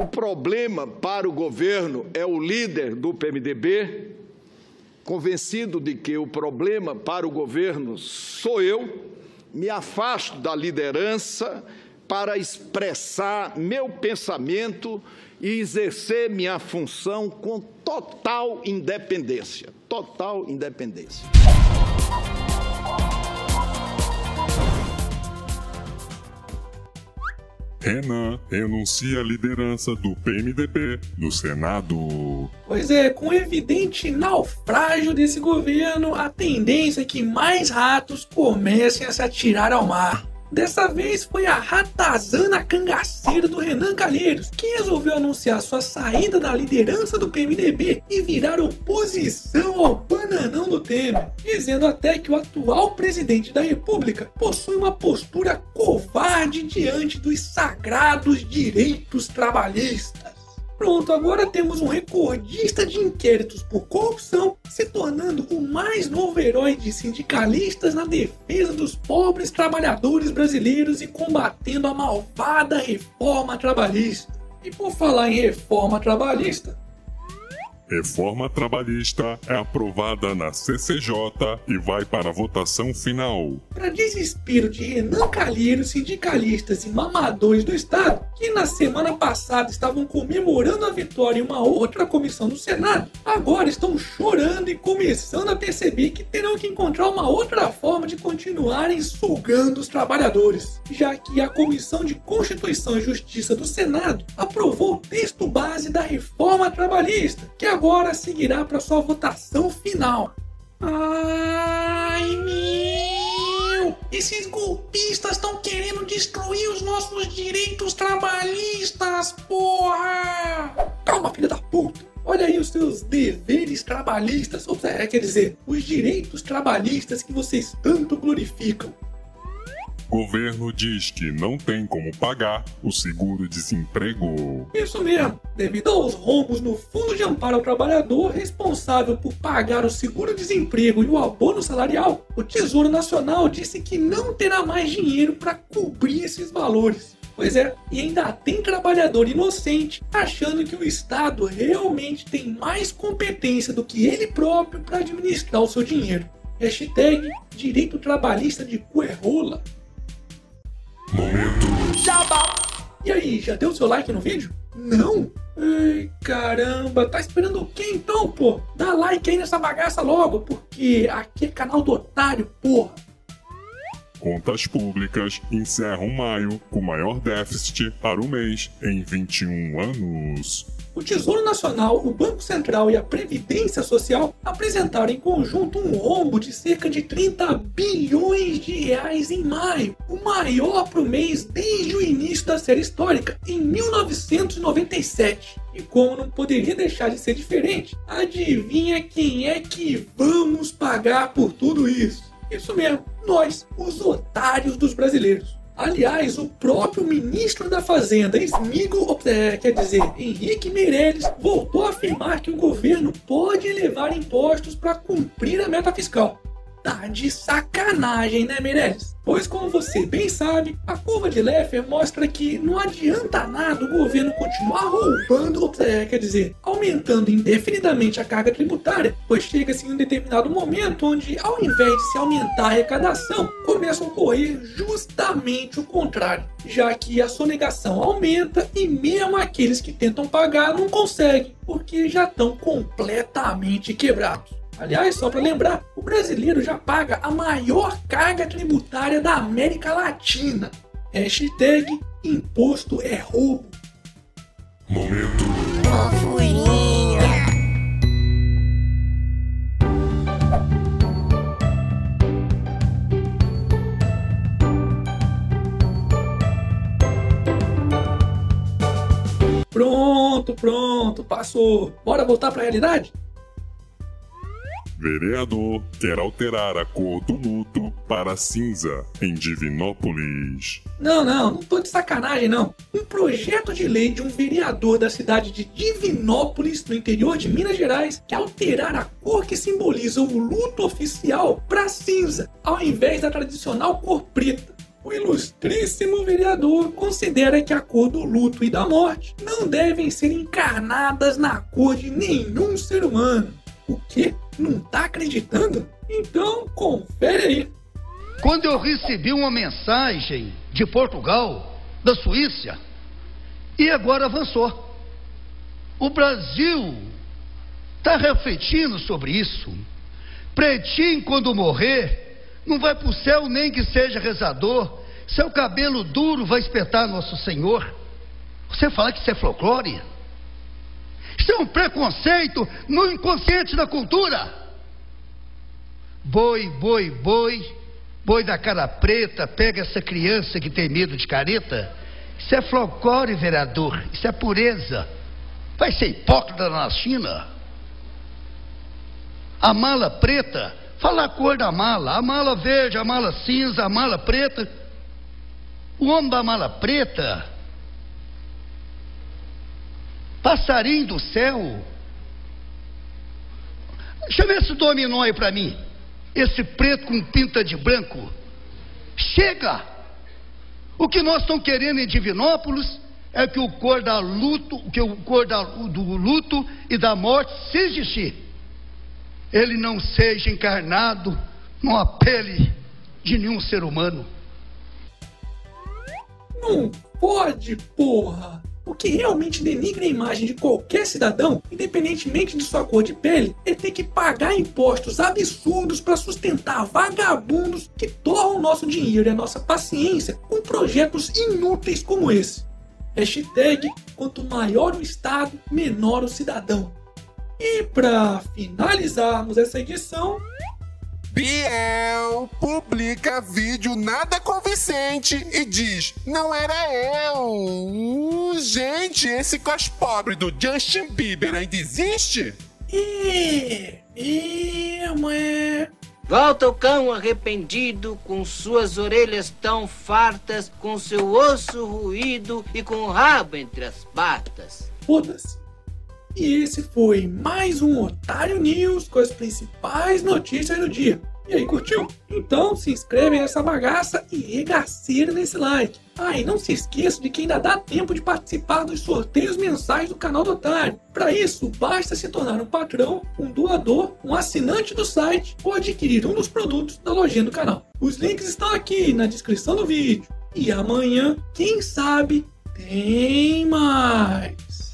O problema para o governo é o líder do PMDB, convencido de que o problema para o governo sou eu, me afasto da liderança para expressar meu pensamento e exercer minha função com total independência. Total independência. Renan renuncia à liderança do PMDB no Senado. Pois é, com evidente naufrágio desse governo, a tendência é que mais ratos comecem a se atirar ao mar. Dessa vez foi a ratazana cangaceira do Renan Calheiros, que resolveu anunciar sua saída da liderança do PMDB e virar oposição ao bananão do Temer, dizendo até que o atual presidente da República possui uma postura covarde diante dos sagrados direitos trabalhistas. Pronto, agora temos um recordista de inquéritos por corrupção se tornando o mais novo herói de sindicalistas na defesa dos pobres trabalhadores brasileiros e combatendo a malvada reforma trabalhista. E por falar em reforma trabalhista, Reforma trabalhista é aprovada na CCJ e vai para a votação final. Para desespero de Renan Calheiros, sindicalistas e mamadores do Estado, que na semana passada estavam comemorando a vitória em uma outra comissão do Senado, agora estão chorando e começando a perceber que terão que encontrar uma outra forma de continuarem sugando os trabalhadores, já que a Comissão de Constituição e Justiça do Senado aprovou o texto base da reforma trabalhista, que agora seguirá para sua votação final. Ai meu! Esses golpistas estão querendo destruir os nossos direitos trabalhistas, porra! Calma, filha da puta! Olha aí os seus deveres trabalhistas, ou seja, quer dizer, os direitos trabalhistas que vocês tanto glorificam. Governo diz que não tem como pagar o seguro-desemprego. Isso mesmo. Devido aos rombos no Fundo de Amparo ao Trabalhador, responsável por pagar o seguro-desemprego e o abono salarial, o Tesouro Nacional disse que não terá mais dinheiro para cobrir esses valores. Pois é, e ainda tem trabalhador inocente achando que o Estado realmente tem mais competência do que ele próprio para administrar o seu dinheiro. Hashtag direito trabalhista de cuerrola. E aí, já deu seu like no vídeo? Não? Ai, caramba, tá esperando o que então, pô? Dá like aí nessa bagaça logo, porque aqui é canal do otário, porra. Contas públicas encerram maio com maior déficit para o mês em 21 anos. O Tesouro Nacional, o Banco Central e a Previdência Social apresentaram em conjunto um rombo de cerca de 30 bilhões de reais em maio, o maior para o mês desde o início da série histórica, em 1997. E como não poderia deixar de ser diferente, adivinha quem é que vamos pagar por tudo isso? Isso mesmo, nós, os otários dos brasileiros. Aliás, o próprio ministro da Fazenda, Smigo, é, quer dizer, Henrique Meirelles, voltou a afirmar que o governo pode elevar impostos para cumprir a meta fiscal. Tá de sacanagem, né, Meirelles? Pois, como você bem sabe, a curva de Leffer mostra que não adianta nada o governo continuar roubando, é, quer dizer, aumentando indefinidamente a carga tributária, pois chega-se em um determinado momento onde, ao invés de se aumentar a arrecadação, começa a ocorrer justamente o contrário, já que a sonegação aumenta e mesmo aqueles que tentam pagar não conseguem, porque já estão completamente quebrados. Aliás, só para lembrar, o brasileiro já paga a maior carga tributária da América Latina. Hashtag imposto é roubo. Momento. Fofurinha. Pronto, pronto, passou. Bora voltar para a realidade? Vereador quer alterar a cor do luto para cinza em Divinópolis. Não, não, não tô de sacanagem não. Um projeto de lei de um vereador da cidade de Divinópolis, no interior de Minas Gerais, quer alterar a cor que simboliza o luto oficial para cinza, ao invés da tradicional cor preta. o ilustríssimo vereador considera que a cor do luto e da morte não devem ser encarnadas na cor de nenhum ser humano. O quê? Não tá acreditando? Então, confere aí. Quando eu recebi uma mensagem de Portugal, da Suíça, e agora avançou. O Brasil está refletindo sobre isso. Pretinho, quando morrer, não vai para o céu nem que seja rezador. Seu cabelo duro vai espetar Nosso Senhor. Você fala que isso é folclore? Isso é um preconceito no inconsciente da cultura. Boi, boi, boi, boi da cara preta, pega essa criança que tem medo de careta. Isso é folclore, vereador. Isso é pureza. Vai ser hipócrita na China. A mala preta, fala a cor da mala. A mala verde, a mala cinza, a mala preta. O homem da mala preta, passarinho do céu. Chama esse dominó aí para mim. Esse preto com pinta de branco. Chega! O que nós estamos querendo em Divinópolis é que o cor da luto, que o cor da, do luto e da morte, se existir, ele não seja encarnado numa pele de nenhum ser humano. Não pode, porra! O que realmente denigra a imagem de qualquer cidadão, independentemente de sua cor de pele, é ter que pagar impostos absurdos para sustentar vagabundos que torram nosso dinheiro e a nossa paciência com projetos inúteis como esse. Hashtag quanto maior o Estado, menor o cidadão. E para finalizarmos essa edição, Biel publica vídeo nada convincente e diz: Não era eu. Uh, gente, esse cos pobre do Justin Bieber ainda existe? e, e, é. Volta o cão arrependido, com suas orelhas tão fartas, com seu osso ruído e com o rabo entre as patas. Foda-se. E esse foi mais um Otário News com as principais notícias do dia. E aí, curtiu? Então se inscreve nessa bagaça e regaceira nesse like. Ah, e não se esqueça de que ainda dá tempo de participar dos sorteios mensais do canal do Otário. Para isso, basta se tornar um patrão, um doador, um assinante do site ou adquirir um dos produtos da lojinha do canal. Os links estão aqui na descrição do vídeo. E amanhã, quem sabe, tem mais.